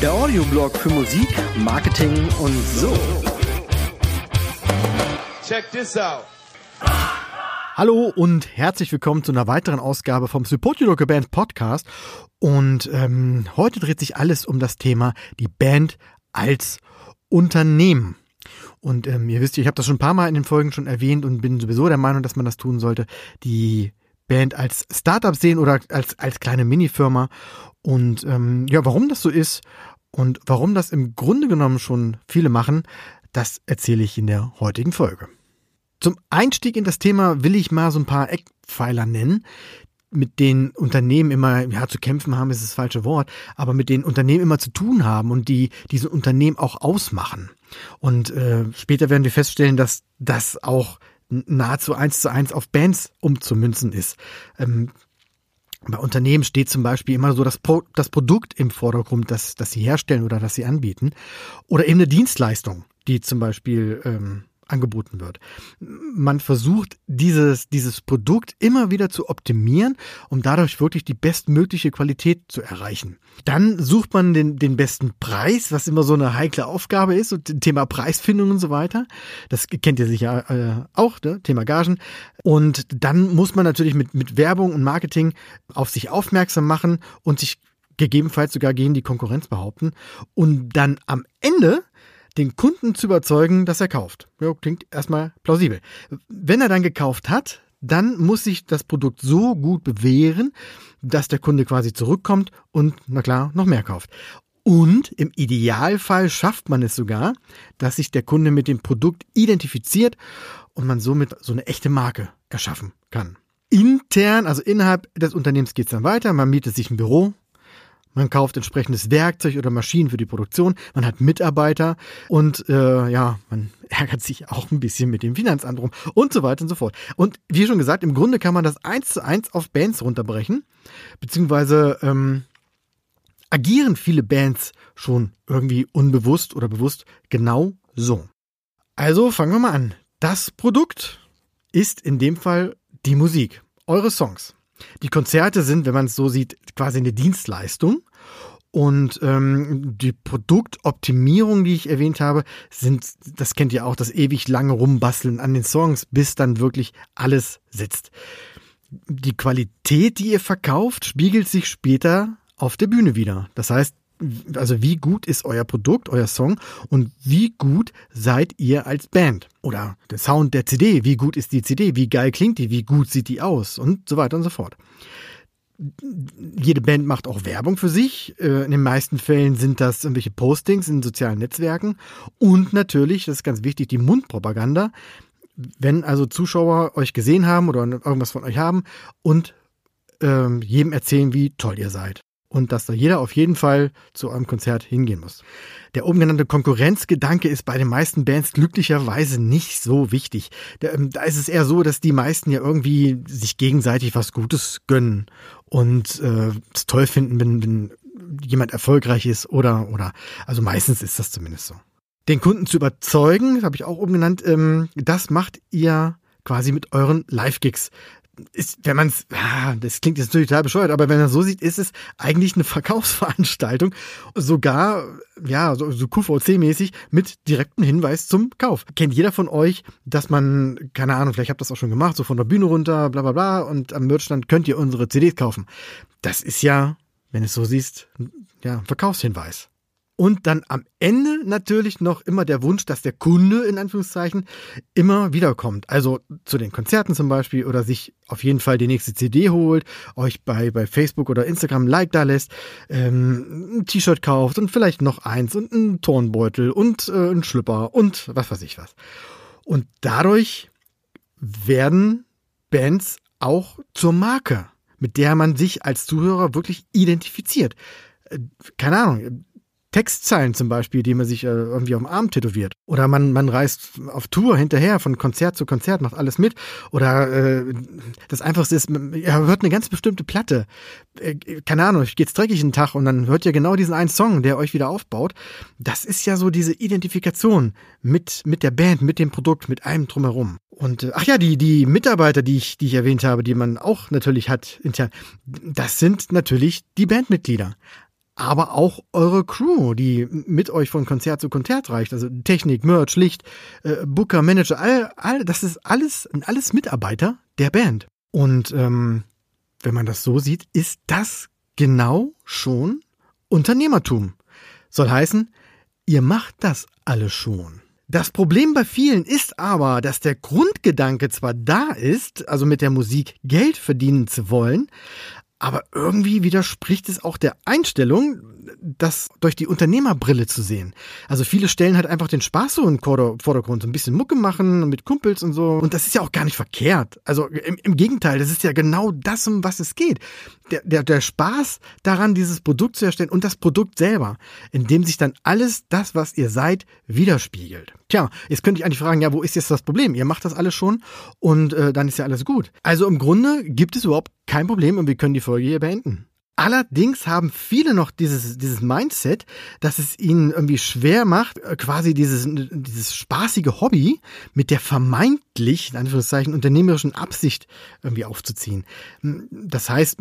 Der Audioblog für Musik, Marketing und so. Check this out. Hallo und herzlich willkommen zu einer weiteren Ausgabe vom Support Your Local Band Podcast. Und ähm, heute dreht sich alles um das Thema die Band als Unternehmen. Und ähm, ihr wisst, ich habe das schon ein paar Mal in den Folgen schon erwähnt und bin sowieso der Meinung, dass man das tun sollte. Die Band als Startup sehen oder als, als kleine Minifirma. Und ähm, ja, warum das so ist und warum das im Grunde genommen schon viele machen, das erzähle ich in der heutigen Folge. Zum Einstieg in das Thema will ich mal so ein paar Eckpfeiler nennen, mit den Unternehmen immer, ja, zu kämpfen haben ist das falsche Wort, aber mit den Unternehmen immer zu tun haben und die diese Unternehmen auch ausmachen. Und äh, später werden wir feststellen, dass das auch nahezu eins zu eins auf Bands umzumünzen ist. Ähm, bei Unternehmen steht zum Beispiel immer so das, Pro das Produkt im Vordergrund, das, das sie herstellen oder das sie anbieten. Oder eben eine Dienstleistung, die zum Beispiel ähm, angeboten wird. Man versucht dieses, dieses Produkt immer wieder zu optimieren, um dadurch wirklich die bestmögliche Qualität zu erreichen. Dann sucht man den, den besten Preis, was immer so eine heikle Aufgabe ist, und Thema Preisfindung und so weiter. Das kennt ihr sicher äh, auch, ne? Thema Gagen. Und dann muss man natürlich mit, mit Werbung und Marketing auf sich aufmerksam machen und sich gegebenenfalls sogar gegen die Konkurrenz behaupten. Und dann am Ende den Kunden zu überzeugen, dass er kauft. Ja, klingt erstmal plausibel. Wenn er dann gekauft hat, dann muss sich das Produkt so gut bewähren, dass der Kunde quasi zurückkommt und, na klar, noch mehr kauft. Und im Idealfall schafft man es sogar, dass sich der Kunde mit dem Produkt identifiziert und man somit so eine echte Marke erschaffen kann. Intern, also innerhalb des Unternehmens geht es dann weiter. Man mietet sich ein Büro, man kauft entsprechendes Werkzeug oder Maschinen für die Produktion. Man hat Mitarbeiter und äh, ja, man ärgert sich auch ein bisschen mit dem Finanzamt rum und so weiter und so fort. Und wie schon gesagt, im Grunde kann man das eins zu eins auf Bands runterbrechen, beziehungsweise ähm, agieren viele Bands schon irgendwie unbewusst oder bewusst genau so. Also fangen wir mal an. Das Produkt ist in dem Fall die Musik, eure Songs. Die Konzerte sind, wenn man es so sieht, quasi eine Dienstleistung. Und ähm, die Produktoptimierung, die ich erwähnt habe, sind, das kennt ihr auch, das ewig lange Rumbasteln an den Songs, bis dann wirklich alles sitzt. Die Qualität, die ihr verkauft, spiegelt sich später auf der Bühne wieder. Das heißt, also wie gut ist euer Produkt, euer Song und wie gut seid ihr als Band? Oder der Sound der CD, wie gut ist die CD, wie geil klingt die, wie gut sieht die aus und so weiter und so fort. Jede Band macht auch Werbung für sich. Äh, in den meisten Fällen sind das irgendwelche Postings in sozialen Netzwerken und natürlich, das ist ganz wichtig, die Mundpropaganda. Wenn also Zuschauer euch gesehen haben oder irgendwas von euch haben und ähm, jedem erzählen, wie toll ihr seid und dass da jeder auf jeden Fall zu eurem Konzert hingehen muss. Der oben genannte Konkurrenzgedanke ist bei den meisten Bands glücklicherweise nicht so wichtig. Ähm, da ist es eher so, dass die meisten ja irgendwie sich gegenseitig was Gutes gönnen und äh, es toll finden, wenn, wenn jemand erfolgreich ist oder oder also meistens ist das zumindest so. Den Kunden zu überzeugen, habe ich auch oben genannt, ähm, das macht ihr quasi mit euren Live-Gigs ist, wenn man es, ah, das klingt jetzt natürlich total bescheuert, aber wenn man so sieht, ist es eigentlich eine Verkaufsveranstaltung, sogar, ja, so, so QVC-mäßig mit direktem Hinweis zum Kauf. Kennt jeder von euch, dass man, keine Ahnung, vielleicht habt ihr das auch schon gemacht, so von der Bühne runter, bla bla bla, und am Merchstand könnt ihr unsere CDs kaufen. Das ist ja, wenn es so siehst, ja, Verkaufshinweis. Und dann am Ende natürlich noch immer der Wunsch, dass der Kunde in Anführungszeichen immer wiederkommt. Also zu den Konzerten zum Beispiel oder sich auf jeden Fall die nächste CD holt, euch bei, bei Facebook oder Instagram ein Like da lässt, ähm, ein T-Shirt kauft und vielleicht noch eins und einen Turnbeutel und äh, ein Schlüpper und was weiß ich was. Und dadurch werden Bands auch zur Marke, mit der man sich als Zuhörer wirklich identifiziert. Äh, keine Ahnung, Textzeilen zum Beispiel, die man sich äh, irgendwie auf dem Arm tätowiert. Oder man, man reist auf Tour hinterher, von Konzert zu Konzert, macht alles mit. Oder äh, das Einfachste ist, ihr hört eine ganz bestimmte Platte. Äh, keine Ahnung, ich geht's dreckig einen Tag und dann hört ihr genau diesen einen Song, der euch wieder aufbaut. Das ist ja so diese Identifikation mit, mit der Band, mit dem Produkt, mit allem drumherum. Und äh, ach ja, die, die Mitarbeiter, die ich, die ich erwähnt habe, die man auch natürlich hat intern, das sind natürlich die Bandmitglieder aber auch eure Crew, die mit euch von Konzert zu Konzert reicht. Also Technik, Merch, Licht, äh, Booker, Manager, all, all, das ist alles, alles Mitarbeiter der Band. Und ähm, wenn man das so sieht, ist das genau schon Unternehmertum. Soll heißen, ihr macht das alle schon. Das Problem bei vielen ist aber, dass der Grundgedanke zwar da ist, also mit der Musik Geld verdienen zu wollen, aber irgendwie widerspricht es auch der Einstellung, das durch die Unternehmerbrille zu sehen. Also viele stellen halt einfach den Spaß so in Vordergrund, so ein bisschen Mucke machen mit Kumpels und so. Und das ist ja auch gar nicht verkehrt. Also im, im Gegenteil, das ist ja genau das, um was es geht. Der, der, der Spaß daran, dieses Produkt zu erstellen und das Produkt selber, in dem sich dann alles das, was ihr seid, widerspiegelt. Tja, jetzt könnte ich eigentlich fragen, ja, wo ist jetzt das Problem? Ihr macht das alles schon und äh, dann ist ja alles gut. Also im Grunde gibt es überhaupt kein Problem und wir können die Folge hier beenden. Allerdings haben viele noch dieses, dieses Mindset, dass es ihnen irgendwie schwer macht, äh, quasi dieses, dieses spaßige Hobby mit der vermeintlich, in Anführungszeichen, unternehmerischen Absicht irgendwie aufzuziehen. Hm, das heißt,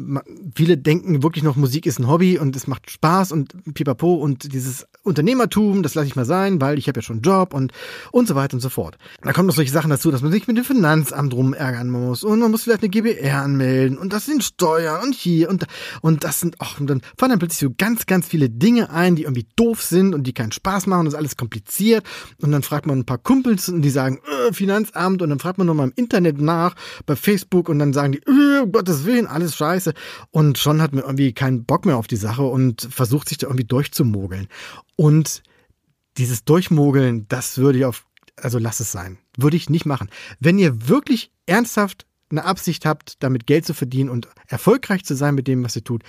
viele denken wirklich noch, Musik ist ein Hobby und es macht Spaß und pipapo und dieses Unternehmertum, das lasse ich mal sein, weil ich habe ja schon einen Job und, und so weiter und so fort. Da kommen noch solche Sachen dazu, dass man sich mit dem Finanzamt rumärgern muss und man muss vielleicht eine GBR anmelden und das sind Steuern und hier und, und das sind, ach, und dann fallen dann plötzlich so ganz, ganz viele Dinge ein, die irgendwie doof sind und die keinen Spaß machen. Das ist alles kompliziert. Und dann fragt man ein paar Kumpels und die sagen, äh, Finanzamt. Und dann fragt man nochmal im Internet nach, bei Facebook. Und dann sagen die, äh, um Gottes Willen, alles scheiße. Und schon hat man irgendwie keinen Bock mehr auf die Sache und versucht sich da irgendwie durchzumogeln. Und dieses Durchmogeln, das würde ich auf, also lass es sein. Würde ich nicht machen. Wenn ihr wirklich ernsthaft eine Absicht habt, damit Geld zu verdienen und erfolgreich zu sein mit dem, was ihr tut,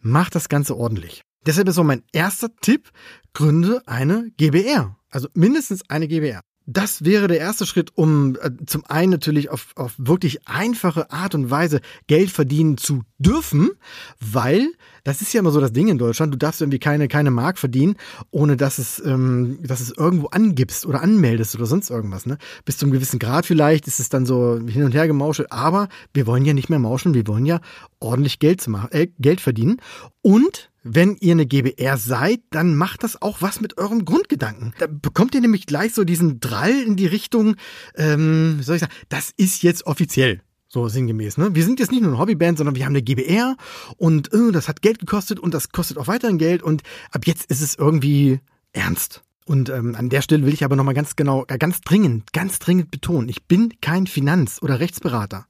macht das Ganze ordentlich. Deshalb ist so mein erster Tipp, gründe eine GBR. Also mindestens eine GBR. Das wäre der erste Schritt, um äh, zum einen natürlich auf, auf wirklich einfache Art und Weise Geld verdienen zu dürfen, weil das ist ja immer so das Ding in Deutschland. Du darfst irgendwie keine, keine Mark verdienen, ohne dass es, ähm, dass es irgendwo angibst oder anmeldest oder sonst irgendwas. Ne? Bis zu einem gewissen Grad vielleicht ist es dann so hin und her gemauschelt. Aber wir wollen ja nicht mehr mauscheln. Wir wollen ja ordentlich Geld, zu machen, äh, Geld verdienen. Und wenn ihr eine GBR seid, dann macht das auch was mit eurem Grundgedanken. Da bekommt ihr nämlich gleich so diesen Drall in die Richtung, ähm, wie soll ich sagen, das ist jetzt offiziell. So sinngemäß, ne? Wir sind jetzt nicht nur eine Hobbyband, sondern wir haben eine GBR und äh, das hat Geld gekostet und das kostet auch weiterhin Geld und ab jetzt ist es irgendwie ernst. Und ähm, an der Stelle will ich aber nochmal ganz genau, äh, ganz dringend, ganz dringend betonen, ich bin kein Finanz- oder Rechtsberater.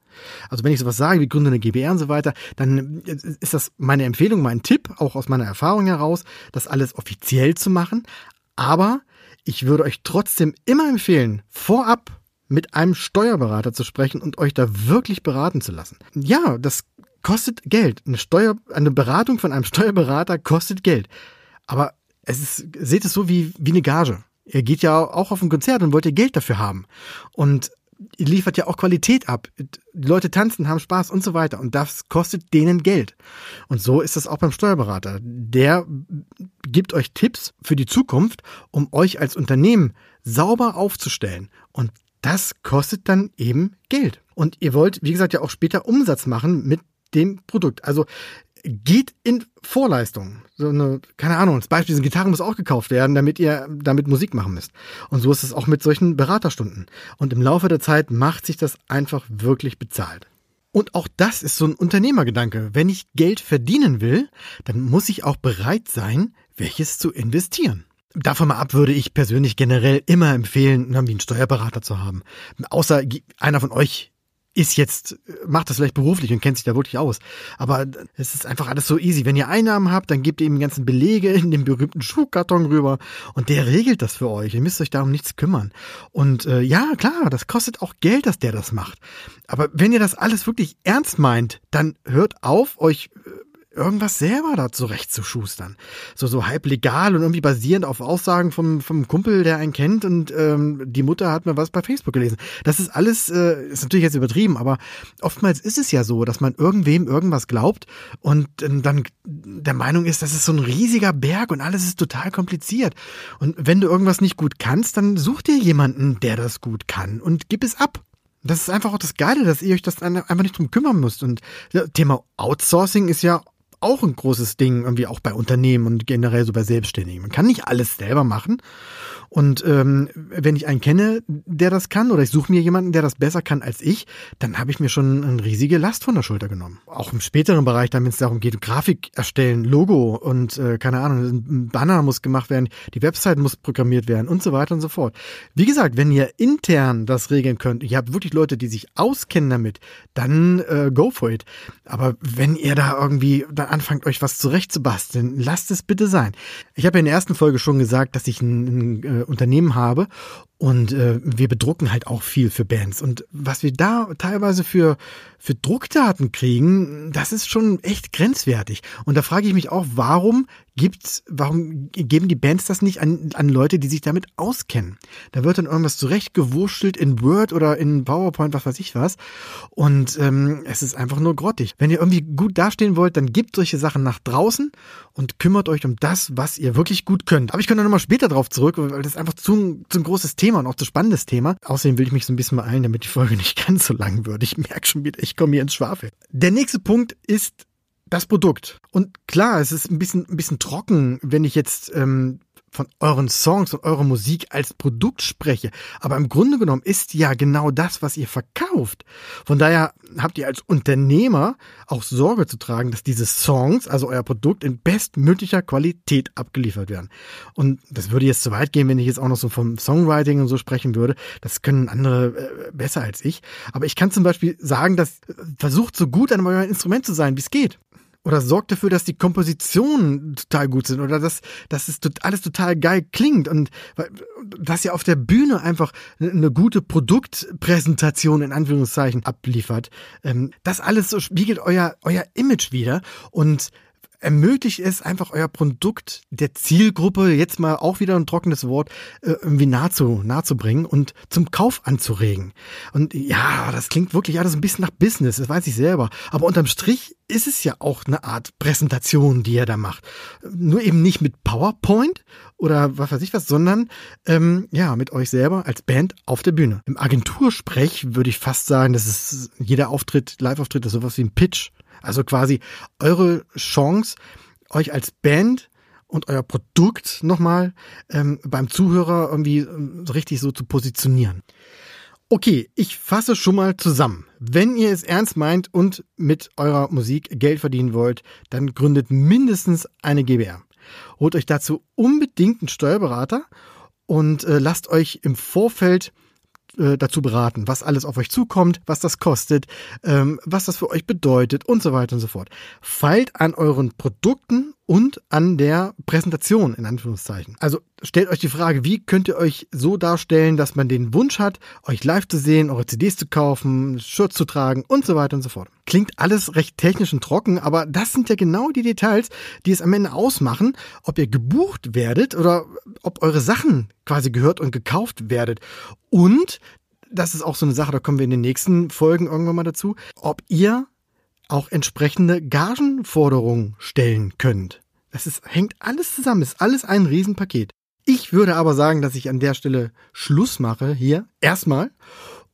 Also wenn ich sowas sage, wie gründe eine GBR und so weiter, dann ist das meine Empfehlung, mein Tipp, auch aus meiner Erfahrung heraus, das alles offiziell zu machen. Aber ich würde euch trotzdem immer empfehlen, vorab mit einem Steuerberater zu sprechen und euch da wirklich beraten zu lassen. Ja, das kostet Geld. Eine Steuer, eine Beratung von einem Steuerberater kostet Geld. Aber es ist, seht es so wie, wie eine Gage. Ihr geht ja auch auf ein Konzert und wollt ihr Geld dafür haben. Und ihr liefert ja auch Qualität ab. Die Leute tanzen, haben Spaß und so weiter. Und das kostet denen Geld. Und so ist das auch beim Steuerberater. Der gibt euch Tipps für die Zukunft, um euch als Unternehmen sauber aufzustellen. Und das kostet dann eben Geld. Und ihr wollt, wie gesagt, ja auch später Umsatz machen mit dem Produkt. Also geht in Vorleistung. So eine, keine Ahnung, das Beispiel, diese Gitarre muss auch gekauft werden, damit ihr damit Musik machen müsst. Und so ist es auch mit solchen Beraterstunden. Und im Laufe der Zeit macht sich das einfach wirklich bezahlt. Und auch das ist so ein Unternehmergedanke. Wenn ich Geld verdienen will, dann muss ich auch bereit sein, welches zu investieren. Davon mal ab würde ich persönlich generell immer empfehlen, irgendwie einen Steuerberater zu haben. Außer einer von euch ist jetzt, macht das vielleicht beruflich und kennt sich da wirklich aus. Aber es ist einfach alles so easy. Wenn ihr Einnahmen habt, dann gebt ihr ihm die ganzen Belege in den berühmten Schuhkarton rüber und der regelt das für euch. Ihr müsst euch darum nichts kümmern. Und äh, ja, klar, das kostet auch Geld, dass der das macht. Aber wenn ihr das alles wirklich ernst meint, dann hört auf, euch äh, irgendwas selber da zurechtzuschustern. So, so halb legal und irgendwie basierend auf Aussagen vom, vom Kumpel, der einen kennt und ähm, die Mutter hat mir was bei Facebook gelesen. Das ist alles, äh, ist natürlich jetzt übertrieben, aber oftmals ist es ja so, dass man irgendwem irgendwas glaubt und äh, dann der Meinung ist, das ist so ein riesiger Berg und alles ist total kompliziert. Und wenn du irgendwas nicht gut kannst, dann such dir jemanden, der das gut kann und gib es ab. Das ist einfach auch das Geile, dass ihr euch das einfach nicht drum kümmern müsst. Und Thema Outsourcing ist ja auch ein großes Ding, irgendwie auch bei Unternehmen und generell so bei Selbstständigen. Man kann nicht alles selber machen. Und ähm, wenn ich einen kenne, der das kann, oder ich suche mir jemanden, der das besser kann als ich, dann habe ich mir schon eine riesige Last von der Schulter genommen. Auch im späteren Bereich, dann wenn es darum geht, Grafik erstellen, Logo und äh, keine Ahnung, ein Banner muss gemacht werden, die Website muss programmiert werden und so weiter und so fort. Wie gesagt, wenn ihr intern das regeln könnt, ihr habt wirklich Leute, die sich auskennen damit, dann äh, go for it. Aber wenn ihr da irgendwie dann anfangt, euch was zurechtzubasteln, lasst es bitte sein. Ich habe in der ersten Folge schon gesagt, dass ich ein, ein äh, Unternehmen habe und äh, wir bedrucken halt auch viel für Bands. Und was wir da teilweise für, für Druckdaten kriegen, das ist schon echt grenzwertig. Und da frage ich mich auch, warum gibt's, warum geben die Bands das nicht an, an Leute, die sich damit auskennen? Da wird dann irgendwas zurechtgewurschtelt in Word oder in PowerPoint, was weiß ich was. Und ähm, es ist einfach nur grottig. Wenn ihr irgendwie gut dastehen wollt, dann gebt solche Sachen nach draußen und kümmert euch um das, was ihr wirklich gut könnt. Aber ich komme da nochmal später drauf zurück, weil das einfach zu, zu ein großes Thema und auch zu spannendes Thema. Außerdem will ich mich so ein bisschen beeilen, damit die Folge nicht ganz so lang wird. Ich merke schon wieder, ich komme hier ins Schwafel. Der nächste Punkt ist das Produkt. Und klar, es ist ein bisschen, ein bisschen trocken, wenn ich jetzt ähm, von euren Songs und eurer Musik als Produkt spreche. Aber im Grunde genommen ist ja genau das, was ihr verkauft. Von daher habt ihr als Unternehmer auch Sorge zu tragen, dass diese Songs, also euer Produkt, in bestmöglicher Qualität abgeliefert werden. Und das würde jetzt zu weit gehen, wenn ich jetzt auch noch so vom Songwriting und so sprechen würde. Das können andere äh, besser als ich. Aber ich kann zum Beispiel sagen, dass äh, versucht so gut an eurem Instrument zu sein, wie es geht oder sorgt dafür, dass die Kompositionen total gut sind oder dass, dass es alles total geil klingt und dass ihr auf der Bühne einfach eine gute Produktpräsentation in Anführungszeichen abliefert. Ähm, das alles so spiegelt euer, euer Image wieder und ermöglicht es einfach euer Produkt der Zielgruppe, jetzt mal auch wieder ein trockenes Wort, äh, irgendwie nahe, zu, nahe zu bringen und zum Kauf anzuregen. Und ja, das klingt wirklich alles ein bisschen nach Business, das weiß ich selber. Aber unterm Strich ist es ja auch eine Art Präsentation, die er da macht. Nur eben nicht mit PowerPoint oder was weiß ich was, sondern ähm, ja, mit euch selber als Band auf der Bühne. Im Agentursprech würde ich fast sagen, das ist jeder Auftritt, Live-Auftritt ist sowas wie ein Pitch. Also quasi eure Chance, euch als Band und euer Produkt nochmal ähm, beim Zuhörer irgendwie ähm, richtig so zu positionieren. Okay, ich fasse schon mal zusammen. Wenn ihr es ernst meint und mit eurer Musik Geld verdienen wollt, dann gründet mindestens eine GBR. Holt euch dazu unbedingt einen Steuerberater und äh, lasst euch im Vorfeld äh, dazu beraten, was alles auf euch zukommt, was das kostet, ähm, was das für euch bedeutet und so weiter und so fort. Feilt an euren Produkten und an der Präsentation in Anführungszeichen. Also stellt euch die Frage, wie könnt ihr euch so darstellen, dass man den Wunsch hat, euch live zu sehen, eure CDs zu kaufen, Shirts zu tragen und so weiter und so fort. Klingt alles recht technisch und trocken, aber das sind ja genau die Details, die es am Ende ausmachen, ob ihr gebucht werdet oder ob eure Sachen quasi gehört und gekauft werdet. Und das ist auch so eine Sache, da kommen wir in den nächsten Folgen irgendwann mal dazu, ob ihr auch entsprechende Gagenforderungen stellen könnt. Das ist, hängt alles zusammen, ist alles ein Riesenpaket. Ich würde aber sagen, dass ich an der Stelle Schluss mache hier erstmal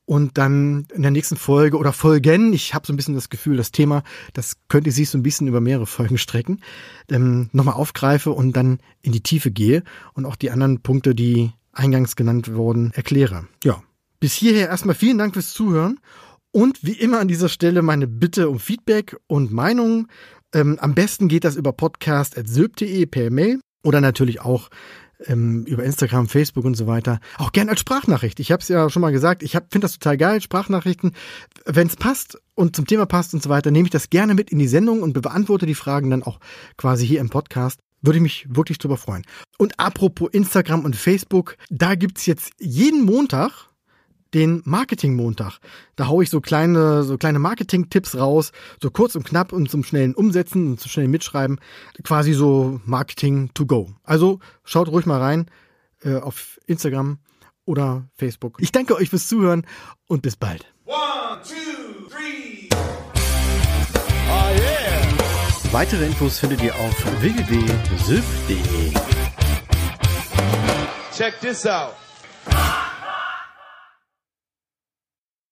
und dann in der nächsten Folge oder Folgen, ich habe so ein bisschen das Gefühl, das Thema, das könnte sich so ein bisschen über mehrere Folgen strecken, ähm, nochmal aufgreife und dann in die Tiefe gehe und auch die anderen Punkte, die eingangs genannt wurden, erkläre. Ja, bis hierher erstmal vielen Dank fürs Zuhören und wie immer an dieser Stelle meine Bitte um Feedback und Meinungen. Ähm, am besten geht das über podcast.sylp.de per Mail oder natürlich auch ähm, über Instagram, Facebook und so weiter. Auch gern als Sprachnachricht. Ich habe es ja schon mal gesagt, ich finde das total geil, Sprachnachrichten. Wenn es passt und zum Thema passt und so weiter, nehme ich das gerne mit in die Sendung und beantworte die Fragen dann auch quasi hier im Podcast. Würde ich mich wirklich drüber freuen. Und apropos Instagram und Facebook, da gibt's jetzt jeden Montag den Marketing-Montag. Da hau ich so kleine, so kleine Marketing-Tipps raus, so kurz und knapp und zum schnellen Umsetzen und zum schnellen Mitschreiben. Quasi so Marketing to go. Also schaut ruhig mal rein äh, auf Instagram oder Facebook. Ich danke euch fürs Zuhören und bis bald. One, two, three. Oh yeah. Weitere Infos findet ihr auf www.syf.de. Check this out.